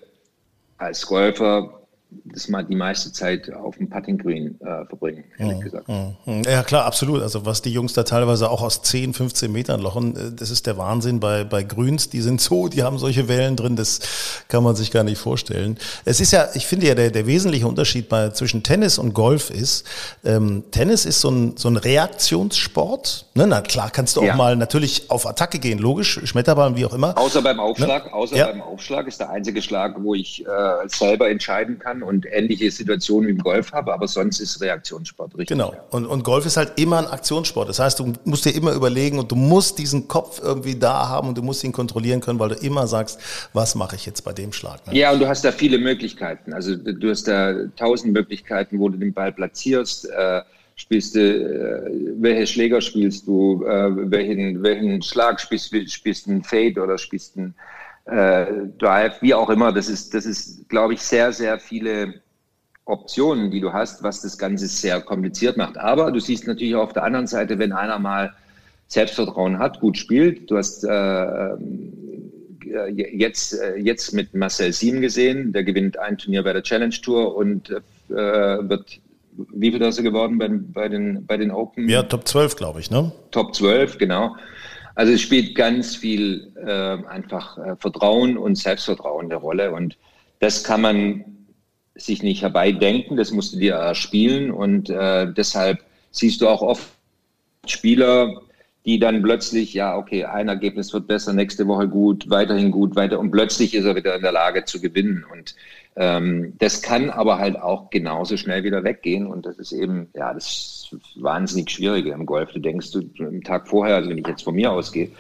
als Golfer das mal die meiste Zeit auf dem Putting Green äh, verbringen, ehrlich gesagt. Ja, klar, absolut. Also was die Jungs da teilweise auch aus 10, 15 Metern lochen, äh, das ist der Wahnsinn bei, bei Grüns. Die sind so, die haben solche Wellen drin, das kann man sich gar nicht vorstellen. Es ist ja, ich finde ja, der, der wesentliche Unterschied bei, zwischen Tennis und Golf ist, ähm, Tennis ist so ein, so ein Reaktionssport. Ne? Na klar, kannst du auch ja. mal natürlich auf Attacke gehen, logisch, Schmetterball, wie auch immer. Außer beim Aufschlag, ne? außer ja. beim Aufschlag ist der einzige Schlag, wo ich äh, selber entscheiden kann und ähnliche Situationen wie im Golf habe, aber sonst ist Reaktionssport richtig. Genau. Und, und Golf ist halt immer ein Aktionssport. Das heißt, du musst dir immer überlegen und du musst diesen Kopf irgendwie da haben und du musst ihn kontrollieren können, weil du immer sagst, was mache ich jetzt bei dem Schlag? Ne? Ja, und du hast da viele Möglichkeiten. Also du hast da tausend Möglichkeiten, wo du den Ball platzierst. Äh, spielst du, äh, welche Schläger spielst du, äh, welchen, welchen Schlag spielst du, spielst du einen Fade oder spielst du einen äh, Drive, wie auch immer. Das ist, das ist, glaube ich, sehr, sehr viele Optionen, die du hast, was das Ganze sehr kompliziert macht. Aber du siehst natürlich auf der anderen Seite, wenn einer mal Selbstvertrauen hat, gut spielt. Du hast äh, äh jetzt, äh, jetzt mit Marcel Siem gesehen, der gewinnt ein Turnier bei der Challenge Tour und äh, wird, wie viel ist er geworden bei, bei, den, bei den Open? Ja, Top 12, glaube ich, ne? Top 12, genau. Also es spielt ganz viel äh, einfach äh, Vertrauen und Selbstvertrauen eine Rolle und das kann man sich nicht herbeidenken, das musst du dir erspielen und äh, deshalb siehst du auch oft Spieler, die dann plötzlich, ja, okay, ein Ergebnis wird besser, nächste Woche gut, weiterhin gut, weiter und plötzlich ist er wieder in der Lage zu gewinnen. Und ähm, das kann aber halt auch genauso schnell wieder weggehen und das ist eben, ja, das wahnsinnig Schwierige im Golf. Du denkst, du am Tag vorher, also wenn ich jetzt von mir ausgehe,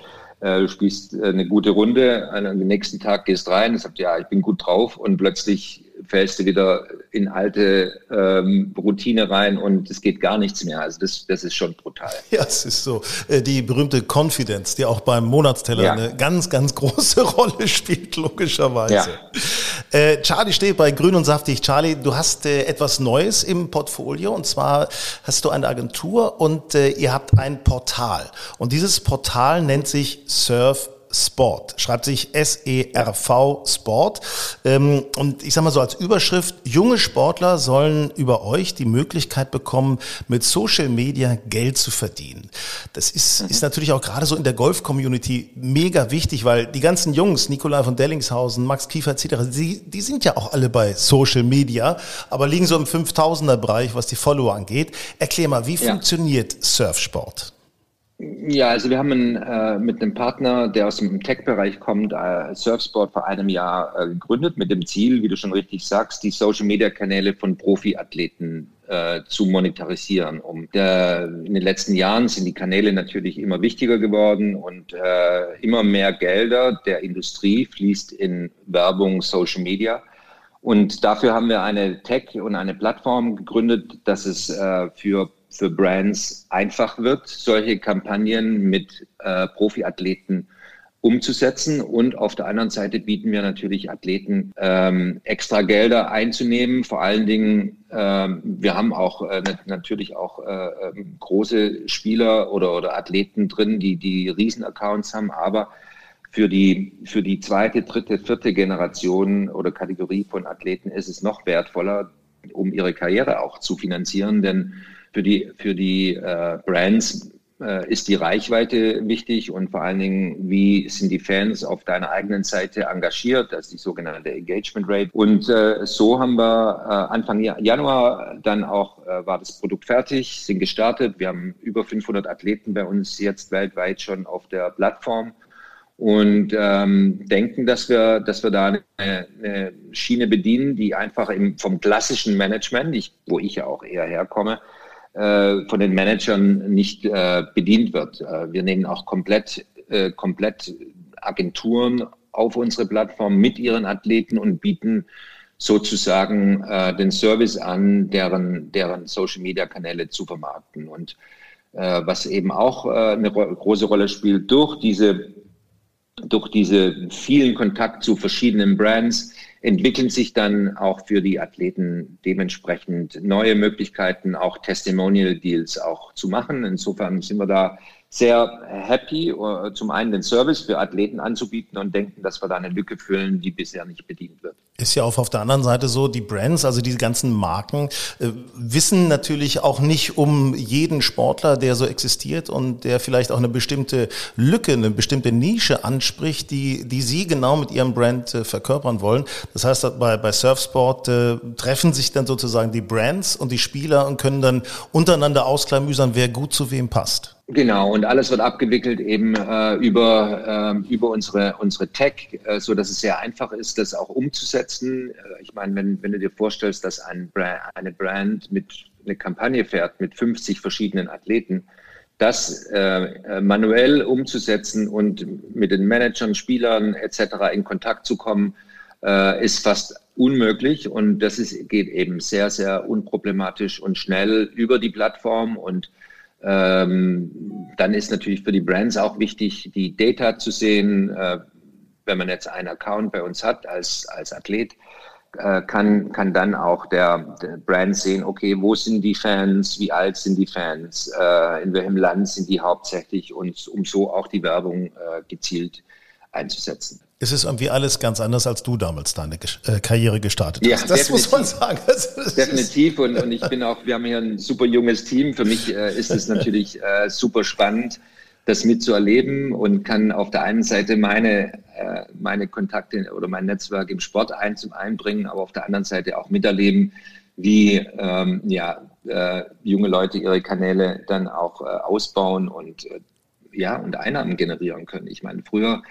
äh, du spielst eine gute Runde, am nächsten Tag gehst rein, sagst, ja, ich bin gut drauf und plötzlich fällst du wieder in alte ähm, Routine rein und es geht gar nichts mehr. Also das, das ist schon brutal. Ja, es ist so. Äh, die berühmte Confidence, die auch beim Monatsteller ja. eine ganz, ganz große Rolle spielt, logischerweise. Ja. Äh, Charlie steht bei Grün und Saftig. Charlie, du hast äh, etwas Neues im Portfolio und zwar hast du eine Agentur und äh, ihr habt ein Portal. Und dieses Portal nennt sich Surf Sport. Schreibt sich S-E-R-V Sport. Ähm, und ich sage mal so als Überschrift, junge Sportler sollen über euch die Möglichkeit bekommen, mit Social Media Geld zu verdienen. Das ist, mhm. ist natürlich auch gerade so in der Golf-Community mega wichtig, weil die ganzen Jungs, Nikolai von Dellingshausen, Max Kiefer etc., die, die sind ja auch alle bei Social Media, aber liegen so im 5000er Bereich, was die Follower angeht. Erklär mal, wie ja. funktioniert Surfsport? Ja, also wir haben einen, äh, mit einem Partner, der aus dem Tech-Bereich kommt, äh, Surfsport vor einem Jahr äh, gegründet, mit dem Ziel, wie du schon richtig sagst, die Social-Media-Kanäle von Profiathleten äh, zu monetarisieren. Um der, in den letzten Jahren sind die Kanäle natürlich immer wichtiger geworden und äh, immer mehr Gelder der Industrie fließt in Werbung, Social Media. Und dafür haben wir eine Tech und eine Plattform gegründet, dass es äh, für für Brands einfach wird, solche Kampagnen mit äh, Profiathleten umzusetzen. Und auf der anderen Seite bieten wir natürlich Athleten ähm, extra Gelder einzunehmen. Vor allen Dingen, ähm, wir haben auch äh, natürlich auch äh, ähm, große Spieler oder, oder Athleten drin, die die Riesenaccounts haben, aber für die, für die zweite, dritte, vierte Generation oder Kategorie von Athleten ist es noch wertvoller, um ihre Karriere auch zu finanzieren, denn für die, für die äh, Brands äh, ist die Reichweite wichtig und vor allen Dingen, wie sind die Fans auf deiner eigenen Seite engagiert, das ist die sogenannte Engagement Rate. Und äh, so haben wir äh, Anfang Januar dann auch, äh, war das Produkt fertig, sind gestartet. Wir haben über 500 Athleten bei uns jetzt weltweit schon auf der Plattform und ähm, denken, dass wir, dass wir da eine, eine Schiene bedienen, die einfach im, vom klassischen Management, ich, wo ich ja auch eher herkomme, von den Managern nicht äh, bedient wird. Äh, wir nehmen auch komplett, äh, komplett Agenturen auf unsere Plattform mit ihren Athleten und bieten sozusagen äh, den Service an, deren, deren Social-Media-Kanäle zu vermarkten. Und äh, was eben auch äh, eine große Rolle spielt, durch diese, durch diese vielen Kontakt zu verschiedenen Brands entwickeln sich dann auch für die Athleten dementsprechend neue Möglichkeiten, auch Testimonial Deals auch zu machen. Insofern sind wir da sehr happy, äh, zum einen den Service für Athleten anzubieten und denken, dass wir da eine Lücke füllen, die bisher nicht bedient wird. Ist ja auch auf der anderen Seite so, die Brands, also diese ganzen Marken, äh, wissen natürlich auch nicht um jeden Sportler, der so existiert und der vielleicht auch eine bestimmte Lücke, eine bestimmte Nische anspricht, die, die sie genau mit ihrem Brand äh, verkörpern wollen. Das heißt, bei, bei Surfsport äh, treffen sich dann sozusagen die Brands und die Spieler und können dann untereinander ausklamüsern, wer gut zu wem passt. Genau, und alles wird abgewickelt eben äh, über, äh, über unsere, unsere Tech, äh, so dass es sehr einfach ist, das auch umzusetzen. Äh, ich meine, wenn, wenn du dir vorstellst, dass ein Brand, eine Brand mit eine Kampagne fährt mit 50 verschiedenen Athleten, das äh, äh, manuell umzusetzen und mit den Managern, Spielern etc. in Kontakt zu kommen, ist fast unmöglich. Und das ist, geht eben sehr, sehr unproblematisch und schnell über die Plattform und ähm, dann ist natürlich für die Brands auch wichtig, die Data zu sehen. Äh, wenn man jetzt einen Account bei uns hat als, als Athlet, äh, kann, kann dann auch der, der, Brand sehen, okay, wo sind die Fans, wie alt sind die Fans, äh, in welchem Land sind die hauptsächlich und um so auch die Werbung äh, gezielt einzusetzen. Es ist irgendwie alles ganz anders, als du damals deine äh, Karriere gestartet hast. Ja, das muss man sagen. Definitiv. Und, und ich bin auch, wir haben hier ein super junges Team. Für mich äh, ist es natürlich äh, super spannend, das mitzuerleben und kann auf der einen Seite meine, äh, meine Kontakte oder mein Netzwerk im Sport ein, zum einbringen, aber auf der anderen Seite auch miterleben, wie ähm, ja, äh, junge Leute ihre Kanäle dann auch äh, ausbauen und ja, und Einnahmen generieren können. Ich meine, früher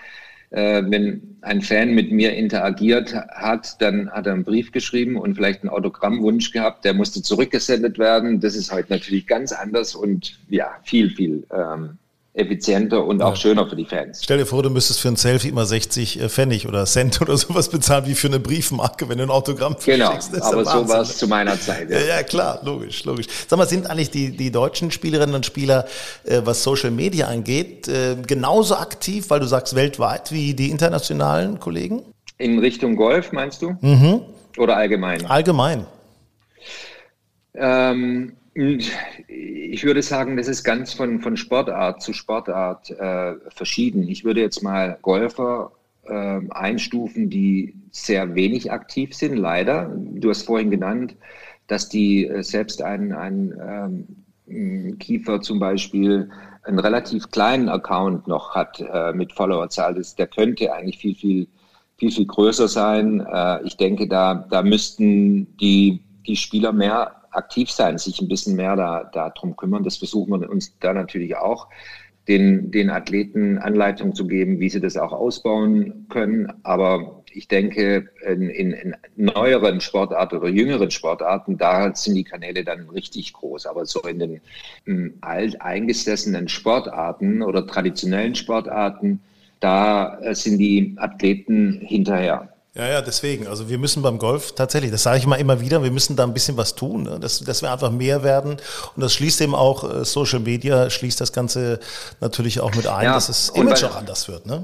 äh, wenn ein Fan mit mir interagiert hat, dann hat er einen Brief geschrieben und vielleicht einen Autogrammwunsch gehabt, der musste zurückgesendet werden. Das ist heute natürlich ganz anders und ja, viel, viel ähm, effizienter und auch ja. schöner für die Fans. Stell dir vor, du müsstest für ein Selfie immer 60 äh, Pfennig oder Cent oder sowas bezahlen wie für eine Briefmarke, wenn du ein Autogramm Genau, aber so war es zu meiner Zeit. Ja. ja. klar, logisch, logisch. Sag mal, sind eigentlich die, die deutschen Spielerinnen und Spieler, äh, was Social Media angeht, äh, genauso aktiv, weil du sagst weltweit, wie die internationalen Kollegen? In Richtung Golf, meinst du? Mhm. Oder allgemein? Allgemein. Ähm, ich würde sagen, das ist ganz von, von Sportart zu Sportart äh, verschieden. Ich würde jetzt mal Golfer äh, einstufen, die sehr wenig aktiv sind, leider. Du hast vorhin genannt, dass die äh, selbst ein, ein ähm, Kiefer zum Beispiel einen relativ kleinen Account noch hat äh, mit Followerzahl. Das, der könnte eigentlich viel, viel, viel, viel größer sein. Äh, ich denke, da, da müssten die, die Spieler mehr aktiv sein, sich ein bisschen mehr da, darum kümmern. Das versuchen wir uns da natürlich auch, den, den Athleten Anleitung zu geben, wie sie das auch ausbauen können. Aber ich denke, in, in, in neueren Sportarten oder jüngeren Sportarten, da sind die Kanäle dann richtig groß. Aber so in den in alt eingesessenen Sportarten oder traditionellen Sportarten, da sind die Athleten hinterher. Ja, ja, deswegen. Also wir müssen beim Golf tatsächlich, das sage ich mal immer wieder, wir müssen da ein bisschen was tun, ne? dass, dass wir einfach mehr werden. Und das schließt eben auch äh, Social Media, schließt das Ganze natürlich auch mit ein, ja, dass das Image auch anders wird. Ne?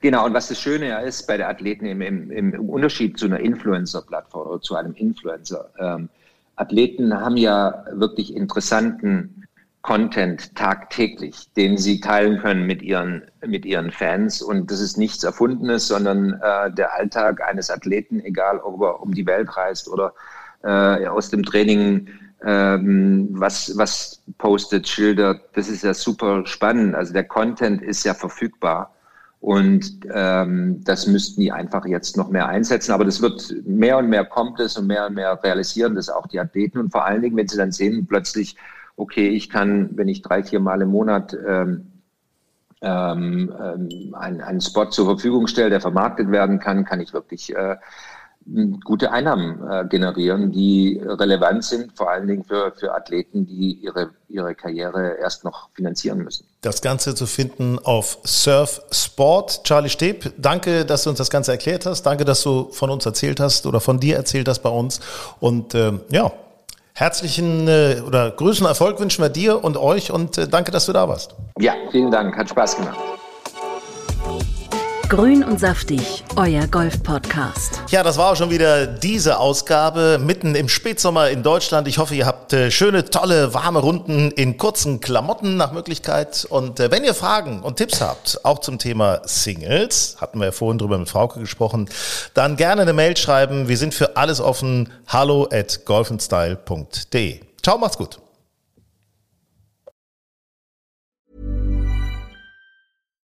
Genau, und was das Schöne ja ist bei der Athleten im, im, im Unterschied zu einer Influencer-Plattform oder zu einem Influencer, ähm, Athleten haben ja wirklich interessanten Content tagtäglich, den sie teilen können mit ihren, mit ihren Fans. Und das ist nichts Erfundenes, sondern äh, der Alltag eines Athleten, egal ob er um die Welt reist oder äh, aus dem Training ähm, was, was postet, schildert. Das ist ja super spannend. Also der Content ist ja verfügbar. Und ähm, das müssten die einfach jetzt noch mehr einsetzen. Aber das wird mehr und mehr kommt es und mehr und mehr realisieren das auch die Athleten. Und vor allen Dingen, wenn sie dann sehen, plötzlich okay, ich kann, wenn ich drei, vier Mal im Monat ähm, ähm, ähm, einen, einen Spot zur Verfügung stelle, der vermarktet werden kann, kann ich wirklich äh, gute Einnahmen äh, generieren, die relevant sind, vor allen Dingen für, für Athleten, die ihre, ihre Karriere erst noch finanzieren müssen. Das Ganze zu finden auf Surf Sport. Charlie Steb, danke, dass du uns das Ganze erklärt hast. Danke, dass du von uns erzählt hast oder von dir erzählt hast bei uns. Und ähm, ja, Herzlichen äh, oder größten Erfolg wünschen wir dir und euch und äh, danke, dass du da warst. Ja, vielen Dank, hat Spaß gemacht. Grün und saftig, euer Golf-Podcast. Ja, das war auch schon wieder diese Ausgabe mitten im Spätsommer in Deutschland. Ich hoffe, ihr habt äh, schöne, tolle, warme Runden in kurzen Klamotten nach Möglichkeit. Und äh, wenn ihr Fragen und Tipps habt, auch zum Thema Singles, hatten wir ja vorhin drüber mit Frauke gesprochen, dann gerne eine Mail schreiben. Wir sind für alles offen. Hallo at golfenstyle.de. Ciao, macht's gut.